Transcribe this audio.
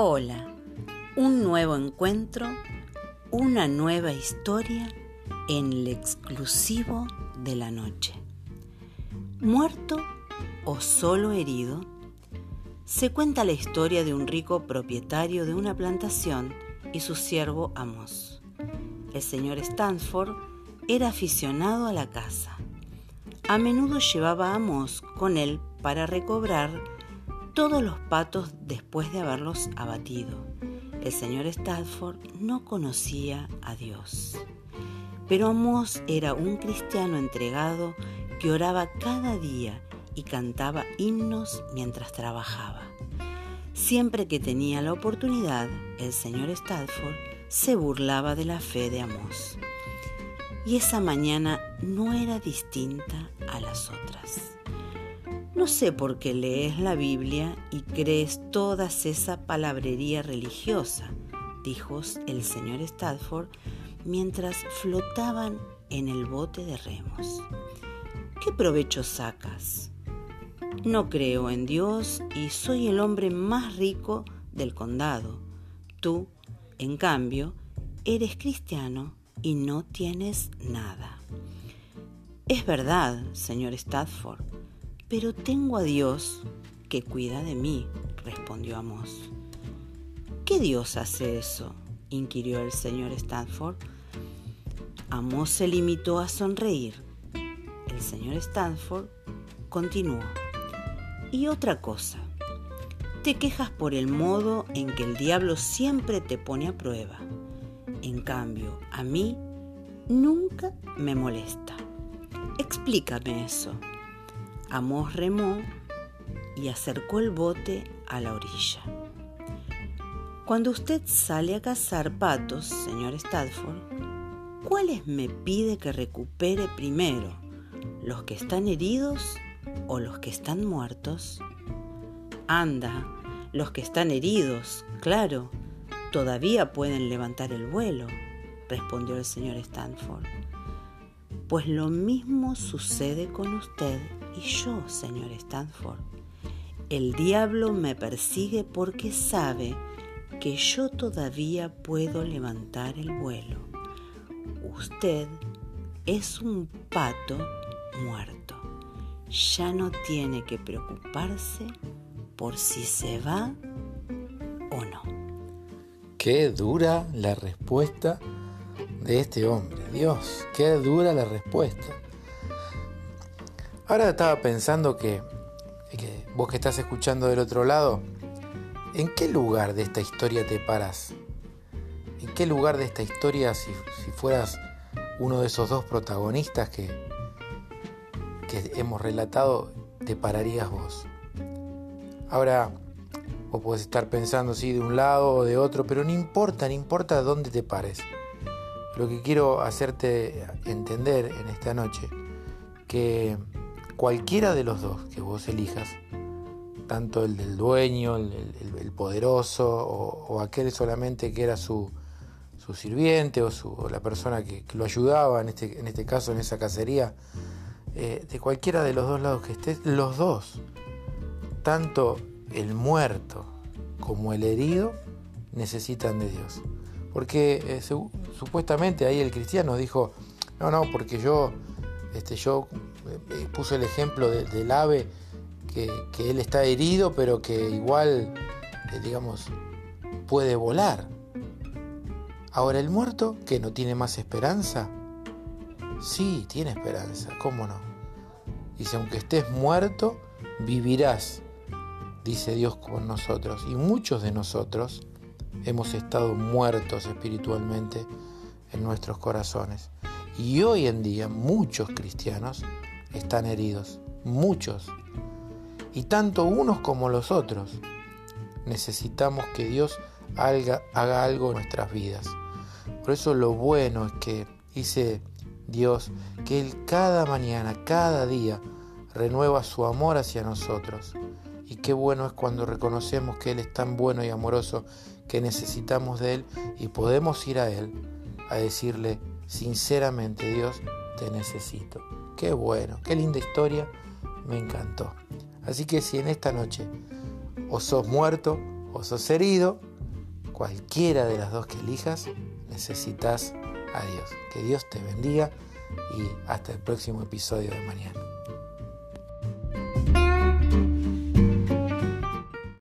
Hola, un nuevo encuentro, una nueva historia en el exclusivo de la noche. ¿Muerto o solo herido? Se cuenta la historia de un rico propietario de una plantación y su siervo Amos. El señor Stansford era aficionado a la caza. A menudo llevaba a Amos con él para recobrar todos los patos después de haberlos abatido. El señor Stafford no conocía a Dios. Pero Amos era un cristiano entregado que oraba cada día y cantaba himnos mientras trabajaba. Siempre que tenía la oportunidad, el señor Stafford se burlaba de la fe de Amos. Y esa mañana no era distinta a las otras. No sé por qué lees la Biblia y crees toda esa palabrería religiosa, dijo el señor Stafford mientras flotaban en el bote de remos. ¿Qué provecho sacas? No creo en Dios y soy el hombre más rico del condado. Tú, en cambio, eres cristiano y no tienes nada. Es verdad, señor Stafford, pero tengo a Dios que cuida de mí, respondió Amos. ¿Qué Dios hace eso? inquirió el señor Stanford. Amos se limitó a sonreír. El señor Stanford continuó. Y otra cosa, te quejas por el modo en que el diablo siempre te pone a prueba. En cambio, a mí nunca me molesta. Explícame eso. Amos remó y acercó el bote a la orilla. Cuando usted sale a cazar patos, señor Stadford, ¿cuáles me pide que recupere primero? ¿Los que están heridos o los que están muertos? Anda, los que están heridos, claro, todavía pueden levantar el vuelo, respondió el señor Stanford. Pues lo mismo sucede con usted y yo, señor Stanford. El diablo me persigue porque sabe que yo todavía puedo levantar el vuelo. Usted es un pato muerto. Ya no tiene que preocuparse por si se va o no. Qué dura la respuesta de este hombre. Dios, qué dura la respuesta. Ahora estaba pensando que, vos que estás escuchando del otro lado, ¿en qué lugar de esta historia te paras? ¿En qué lugar de esta historia, si, fueras uno de esos dos protagonistas que, que hemos relatado, te pararías vos? Ahora, vos podés estar pensando, sí, de un lado o de otro, pero no importa, no importa dónde te pares. Lo que quiero hacerte entender en esta noche, que cualquiera de los dos que vos elijas, tanto el del dueño, el, poderoso, o, aquel solamente que era su, sirviente o, la persona que, lo ayudaba, en este, en este caso en esa cacería, eh, de cualquiera de los dos lados que estés, los dos, tanto el muerto como el herido, necesitan de Dios. Porque eh, supuestamente ahí el cristiano dijo, no, no, porque yo, este, yo eh, eh, puso el ejemplo del ave, que, él está herido, pero que igual, digamos, puede volar. Ahora el muerto, que no tiene más esperanza, sí, tiene esperanza, ¿cómo no? Dice, aunque estés muerto, vivirás, dice Dios con nosotros. Y muchos de nosotros, hemos estado muertos espiritualmente en nuestros corazones. Y hoy en día muchos cristianos están heridos, muchos. Y tanto unos como los otros necesitamos que Dios haga, algo en nuestras vidas. Por eso lo bueno es que dice Dios que Él cada mañana, cada día, renueva su amor hacia nosotros. Y qué bueno es cuando reconocemos que Él es tan bueno y amoroso que necesitamos de Él y podemos ir a Él a decirle sinceramente, Dios, te necesito. Qué bueno, qué linda historia, me encantó. Así que si en esta noche o sos muerto o sos herido, cualquiera de las dos que elijas, necesitas a Dios. Que Dios te bendiga y hasta el próximo episodio de mañana.